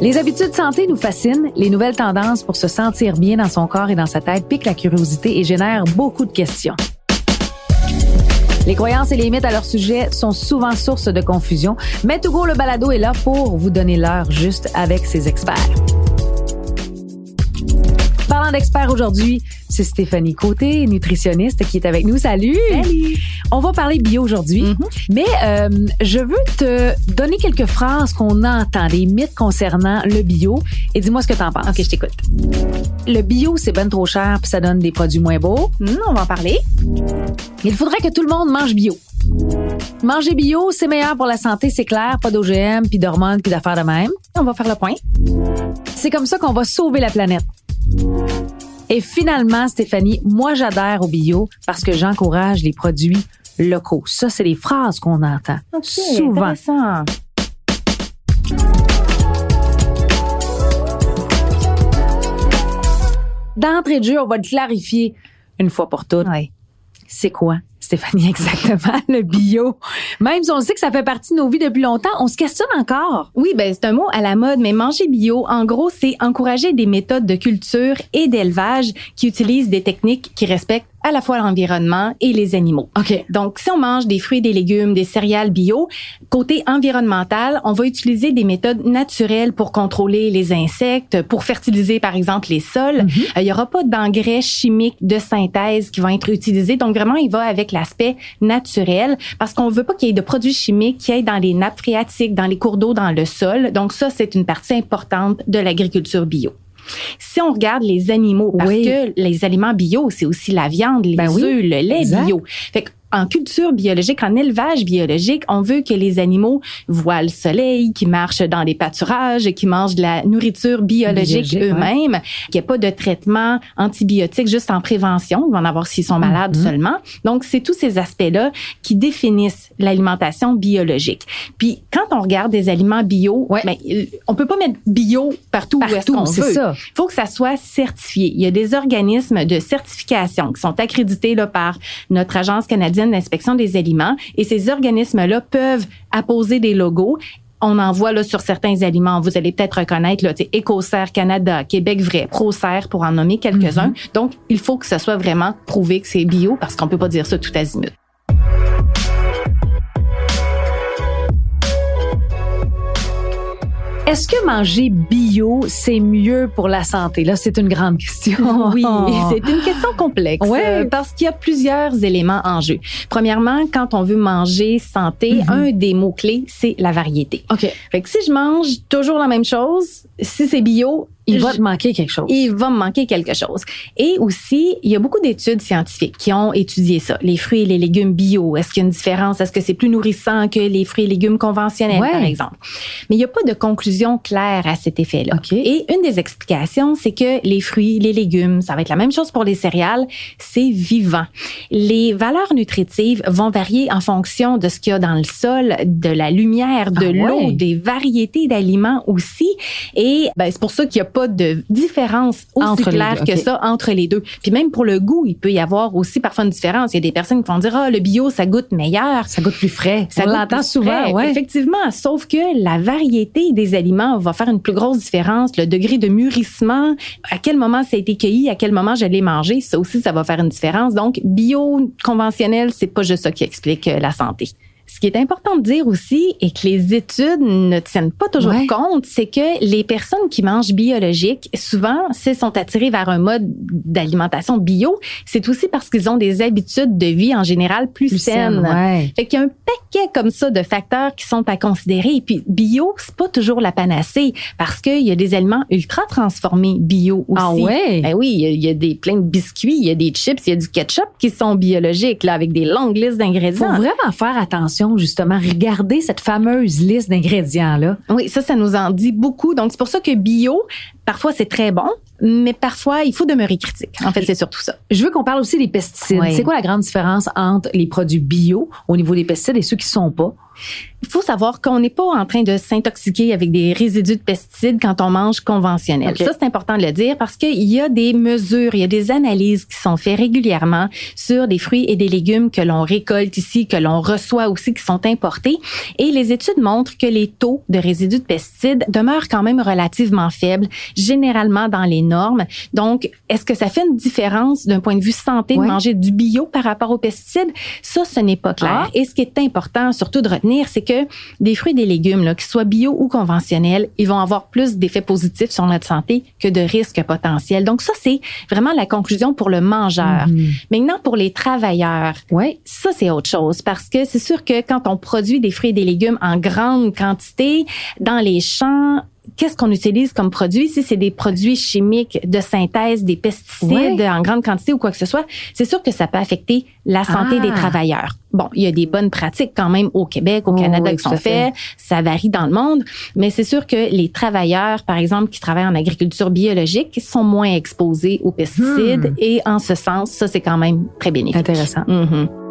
Les habitudes de santé nous fascinent. Les nouvelles tendances pour se sentir bien dans son corps et dans sa tête piquent la curiosité et génèrent beaucoup de questions. Les croyances et les mythes à leur sujet sont souvent source de confusion, mais Togo le balado est là pour vous donner l'heure juste avec ses experts. Parlant d'experts aujourd'hui, c'est Stéphanie Côté, nutritionniste, qui est avec nous. Salut! Salut! On va parler bio aujourd'hui, Mm-hmm. mais euh, je veux te donner quelques phrases qu'on entend, des mythes concernant le bio, et dis-moi ce que t'en penses. Ok, je t'écoute. Le bio, c'est ben trop cher, puis ça donne des produits moins beaux. Hmm, on va en parler. Il faudrait que tout le monde mange bio. Manger bio, c'est meilleur pour la santé, c'est clair, pas d'OGM, puis d'hormones, puis d'affaires de même. On va faire le point. C'est comme ça qu'on va sauver la planète. Et finalement, Stéphanie, moi j'adhère au bio parce que j'encourage les produits locaux. Ça, c'est les phrases qu'on entend souvent. Intéressant. D'entrée de jeu, on va le clarifier une fois pour toutes. Ouais. C'est quoi, Stéphanie, exactement, le bio? Même si on sait que ça fait partie de nos vies depuis longtemps, on se questionne encore. Oui, ben c'est un mot à la mode, mais manger bio, en gros, c'est encourager des méthodes de culture et d'élevage qui utilisent des techniques qui respectent à la fois l'environnement et les animaux. OK. Donc, si on mange des fruits, des légumes, des céréales bio, côté environnemental, on va utiliser des méthodes naturelles pour contrôler les insectes, pour fertiliser, par exemple, les sols. Euh, Il y aura pas d'engrais chimiques de synthèse qui vont être utilisés. Donc, vraiment, il va avec l'aspect naturel parce qu'on veut pas qu'il y ait de produits chimiques qui aillent dans les nappes phréatiques, dans les cours d'eau, dans le sol. Donc, ça, c'est une partie importante de l'agriculture bio. Si on regarde les animaux, parce Oui. que les aliments bio, c'est aussi la viande, les Ben oui, œufs, le lait exact. bio. Fait en culture biologique, en élevage biologique, on veut que les animaux voient le soleil, qu'ils marchent dans des pâturages, qu'ils mangent de la nourriture biologique, Biologique, eux-mêmes, qu'il n'y ait pas de traitement antibiotique juste en prévention. Ils vont en avoir s'ils sont malades Mhm. seulement. Donc, c'est tous ces aspects-là qui définissent l'alimentation biologique. Puis, quand on regarde des aliments bio, Ouais. ben, on peut pas mettre bio partout, où est-ce qu'on veut. ça. Il faut que ça soit certifié. Il y a des organismes de certification qui sont accrédités là, par notre Agence canadienne d'inspection des aliments et ces organismes-là peuvent apposer des logos. On en voit là, sur certains aliments. Vous allez peut-être reconnaître Écocert Canada, Québec Vrai, ProCert pour en nommer quelques-uns. Donc, il faut que ça soit vraiment prouvé que c'est bio parce qu'on peut pas dire ça tout azimut. Est-ce que manger bio, c'est mieux pour la santé? Là, c'est une grande question. Oui, c'est une question complexe Ouais. euh, parce qu'il y a plusieurs éléments en jeu. Premièrement, quand on veut manger santé, Mhm. un des mots-clés, c'est la variété. OK. Fait que si je mange toujours la même chose, si c'est bio, Il va te manquer quelque chose. il va me manquer quelque chose. Et aussi, il y a beaucoup d'études scientifiques qui ont étudié ça. Les fruits et les légumes bio, est-ce qu'il y a une différence? Est-ce que c'est plus nourrissant que les fruits et légumes conventionnels, Ouais. par exemple? Mais il n'y a pas de conclusion claire à cet effet-là. OK. Et une des explications, c'est que les fruits, les légumes, ça va être la même chose pour les céréales, c'est vivant. Les valeurs nutritives vont varier en fonction de ce qu'il y a dans le sol, de la lumière, de Ah l'eau, ouais. des variétés d'aliments aussi. Et ben, c'est pour ça qu'il n'y a pas de différence aussi Entre claire que ça entre les deux. Puis même pour le goût, il peut y avoir aussi parfois une différence. Il y a des personnes qui vont dire, ah, le bio, ça goûte meilleur. Ça goûte plus frais. Ça On l'entend souvent, ouais. Effectivement, sauf que la variété des aliments va faire une plus grosse différence. Le degré de mûrissement, à quel moment ça a été cueilli, à quel moment je l'ai mangé, ça aussi, ça va faire une différence. Donc, bio conventionnel, c'est pas juste ça qui explique euh, la santé. Ce qui est important de dire aussi et que les études ne tiennent pas toujours Ouais. compte, c'est que les personnes qui mangent biologique, souvent, s'ils sont attirées vers un mode d'alimentation bio, c'est aussi parce qu'ils ont des habitudes de vie en général plus, Plus saines. ouais. Fait qu'il y a un paquet comme ça de facteurs qui sont à considérer. Et puis bio, c'est pas toujours la panacée parce qu'il y a des aliments ultra transformés bio aussi. Ah ouais? Ben oui, il y a, il y a des plein de biscuits, il y a des chips, il y a du ketchup qui sont biologiques là avec des longues listes Faut d'ingrédients. vraiment faire attention, justement. Regardez cette fameuse liste d'ingrédients-là. Oui, ça, ça nous en dit beaucoup. Donc c'est pour ça que bio, parfois c'est très bon, mais parfois il faut demeurer critique. En fait, c'est surtout ça. Je veux qu'on parle aussi des pesticides. C'est quoi la grande différence entre les produits bio au niveau des pesticides et ceux qui sont pas? Il faut savoir qu'on n'est pas en train de s'intoxiquer avec des résidus de pesticides quand on mange conventionnel. Ça, c'est important de le dire parce qu'il y a des mesures, il y a des analyses qui sont faites régulièrement sur des fruits et des légumes que l'on récolte ici, que l'on reçoit aussi, qui sont importés. Et les études montrent que les taux de résidus de pesticides demeurent quand même relativement faibles, généralement dans les normes. Donc, est-ce que ça fait une différence d'un point de vue santé de manger du bio par rapport aux pesticides? Ça, ce n'est pas clair. Ah. Et ce qui est important surtout de retenir, c'est que des fruits et des légumes, là, qu'ils soient bio ou conventionnels, ils vont avoir plus d'effets positifs sur notre santé que de risques potentiels. Donc ça, c'est vraiment la conclusion pour le mangeur. Mhm. Maintenant, pour les travailleurs, ouais, ça, c'est autre chose parce que c'est sûr que quand on produit des fruits et des légumes en grande quantité dans les champs, qu'est-ce qu'on utilise comme produit? Si c'est des produits chimiques de synthèse, des pesticides en grande quantité ou quoi que ce soit, c'est sûr que ça peut affecter la santé des ah. travailleurs. Bon, il y a des bonnes pratiques quand même au Québec, au oh Canada qui sont faites. Ça varie dans le monde, mais c'est sûr que les travailleurs, par exemple, qui travaillent en agriculture biologique, sont moins exposés aux pesticides hmm. et en ce sens, ça c'est quand même très bénéfique. Intéressant. Mm-hmm.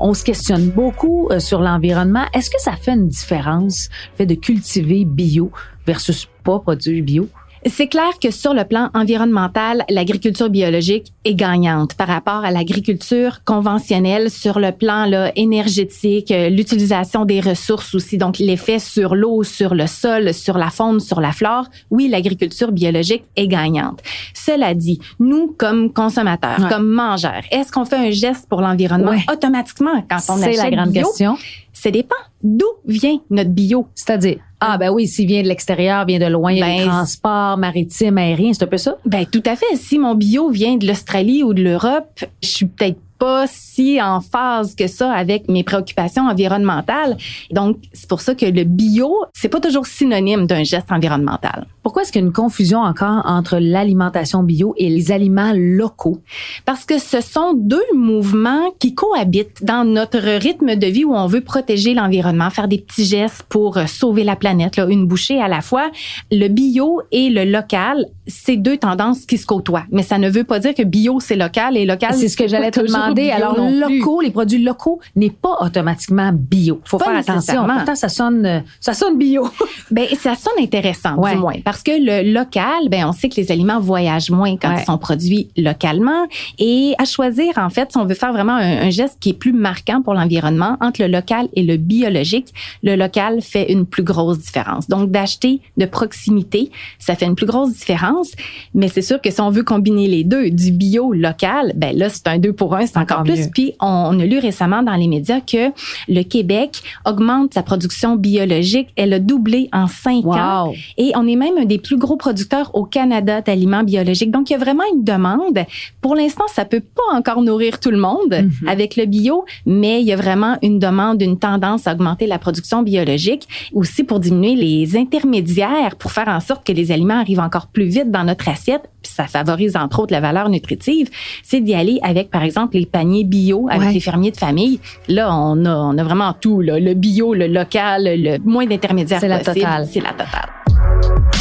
On se questionne beaucoup euh, sur l'environnement. Est-ce que ça fait une différence, le fait de cultiver bio versus pas produire bio? C'est clair que sur le plan environnemental, l'agriculture biologique est gagnante par rapport à l'agriculture conventionnelle sur le plan là, énergétique, euh, l'utilisation des ressources aussi, donc l'effet sur l'eau, sur le sol, sur la faune, sur la flore. Oui, l'agriculture biologique est gagnante. Cela dit, nous, comme consommateurs, comme mangeurs, est-ce qu'on fait un geste pour l'environnement automatiquement quand on achète la grande question. Ça dépend. D'où vient notre bio? C'est-à-dire? Ah ben oui, s'il vient de l'extérieur, vient de loin, ben, transport maritime, aérien, c'est un peu ça? Ben tout à fait. Si mon bio vient de l'Australie ou de l'Europe, je suis peut-être pas si en phase que ça avec mes préoccupations environnementales. Donc, c'est pour ça que le bio, c'est pas toujours synonyme d'un geste environnemental. Pourquoi est-ce qu'il y a une confusion encore entre l'alimentation bio et les aliments locaux? Parce que ce sont deux mouvements qui cohabitent dans notre rythme de vie où on veut protéger l'environnement, faire des petits gestes pour sauver la planète, là, une bouchée à la fois. Le bio et le local, c'est deux tendances qui se côtoient. Mais ça ne veut pas dire que bio, c'est local et local, c'est ce que j'allais te demander alors, locaux, les produits locaux n'est pas automatiquement bio. Faut faire attention. Pourtant, ça sonne, ça sonne bio. ben, ça sonne intéressant, du moins. Parce que le local, ben, on sait que les aliments voyagent moins quand ils sont produits localement. Et à choisir, en fait, si on veut faire vraiment un, geste qui est plus marquant pour l'environnement, entre le local et le biologique, le local fait une plus grosse différence. Donc, d'acheter de proximité, ça fait une plus grosse différence. Mais c'est sûr que si on veut combiner les deux, du bio local, ben là, c'est un deux pour un, encore plus. Puis on, a lu récemment dans les médias que le Québec augmente sa production biologique. Elle a doublé en cinq ans. Et on est même des plus gros producteurs au Canada d'aliments biologiques. Donc il y a vraiment une demande. Pour l'instant, ça peut pas encore nourrir tout le monde mhm. avec le bio, mais il y a vraiment une demande, une tendance à augmenter la production biologique, aussi pour diminuer les intermédiaires, pour faire en sorte que les aliments arrivent encore plus vite dans notre assiette. Puis ça favorise entre autres la valeur nutritive. C'est d'y aller avec, par exemple, les paniers bio avec les fermiers de famille. Là, on a, on a vraiment tout, là, le bio, le local, le moins d'intermédiaires C'est la totale. C'est la totale.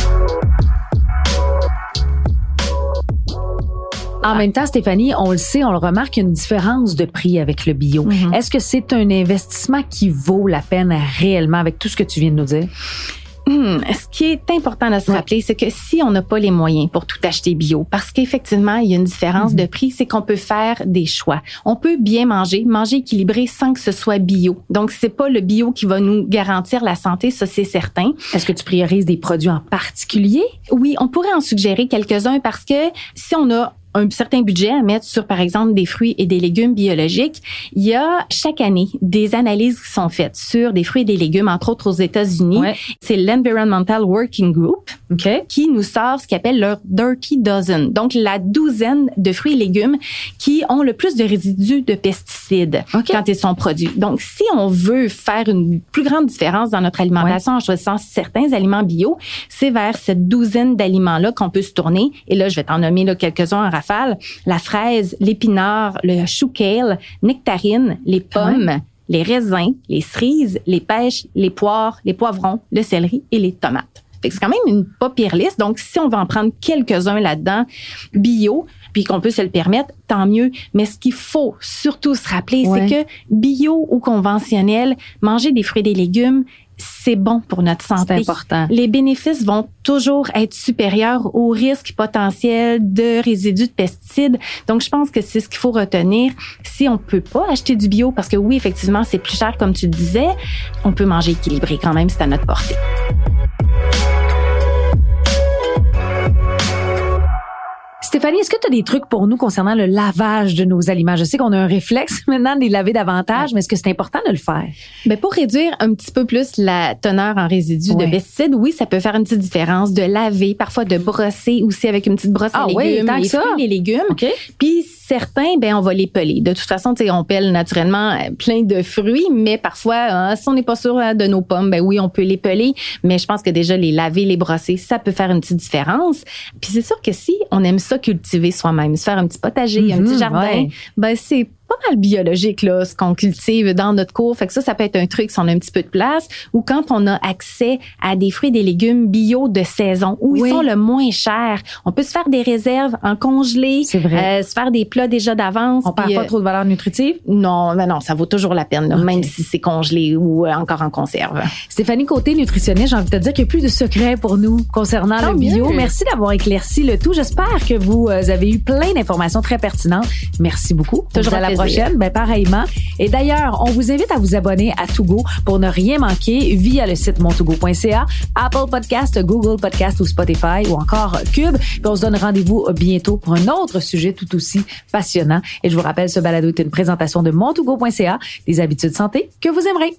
En même temps, Stéphanie, on le sait, on le remarque, une différence de prix avec le bio. Mm-hmm. Est-ce que c'est un investissement qui vaut la peine réellement avec tout ce que tu viens de nous dire? Hmm, ce qui est important de se rappeler, c'est que si on n'a pas les moyens pour tout acheter bio, parce qu'effectivement, il y a une différence mhm. de prix, c'est qu'on peut faire des choix. On peut bien manger, manger équilibré sans que ce soit bio. Donc, c'est pas le bio qui va nous garantir la santé, ça c'est certain. Est-ce que tu priorises des produits en particulier? Oui, on pourrait en suggérer quelques-uns parce que si on a un certain budget à mettre sur, par exemple, des fruits et des légumes biologiques, il y a chaque année des analyses qui sont faites sur des fruits et des légumes, entre autres aux États-Unis. C'est l'Environmental Working Group qui nous sort ce qu'appelle leur Dirty Dozen, donc la douzaine de fruits et légumes qui ont le plus de résidus de pesticides quand ils sont produits. Donc, si on veut faire une plus grande différence dans notre alimentation en choisissant certains aliments bio, c'est vers cette douzaine d'aliments-là qu'on peut se tourner. Et là, je vais t'en nommer quelques-uns en la fraise, l'épinard, le chou kale, nectarine, les pommes, les raisins, les cerises, les pêches, les poires, les poivrons, le céleri et les tomates. C'est quand même une pas pire liste. Donc, si on va en prendre quelques-uns là-dedans, bio, puis qu'on peut se le permettre, tant mieux. Mais ce qu'il faut surtout se rappeler, c'est que bio ou conventionnel, manger des fruits et des légumes, c'est bon pour notre santé. C'est important. Les bénéfices vont toujours être supérieurs aux risques potentiels de résidus de pesticides. Donc, je pense que c'est ce qu'il faut retenir. Si on peut pas acheter du bio, parce que oui, effectivement, c'est plus cher, comme tu le disais, on peut manger équilibré quand même, c'est à notre portée. Stéphanie, est-ce que tu as des trucs pour nous concernant le lavage de nos aliments? Je sais qu'on a un réflexe maintenant de les laver davantage, mais est-ce que c'est important de le faire? Ben, pour réduire un petit peu plus la teneur en résidus de pesticides, oui, ça peut faire une petite différence de laver, parfois de brosser aussi avec une petite brosse à ah légumes, les fruits, les légumes. Puis certains, ben on va les peler. De toute façon, tu sais, on pèle naturellement euh, plein de fruits, mais parfois, hein, si on n'est pas sûr hein, de nos pommes, ben oui, on peut les peler. Mais je pense que déjà les laver, les brosser, ça peut faire une petite différence. Puis c'est sûr que si on aime ça cultiver soi-même, se faire un petit potager, un petit mhm, jardin, ben c'est pas mal biologique là ce qu'on cultive dans notre cour fait que ça ça peut être un truc si on a un petit peu de place ou quand on a accès à des fruits et des légumes bio de saison où ils sont le moins chers. On peut se faire des réserves en congelé c'est vrai. Euh, se faire des plats déjà d'avance on perd pas euh, trop de valeur nutritive? Non mais non ça vaut toujours la peine même si c'est congelé ou euh, encore en conserve. Stéphanie côté nutritionniste j'ai envie de te dire qu'il n'y a plus de secret pour nous concernant le bio. merci d'avoir éclairci le tout. J'espère que vous avez eu plein d'informations très pertinentes. Merci beaucoup. Toujours à la prochaine, ben pareillement. Et d'ailleurs, on vous invite à vous abonner à Togo pour ne rien manquer via le site montogo.ca, Apple Podcast, Google Podcast ou Spotify ou encore Cube. Puis on se donne rendez-vous bientôt pour un autre sujet tout aussi passionnant. Et je vous rappelle, ce balado est une présentation de montogo.ca, des habitudes santé que vous aimerez.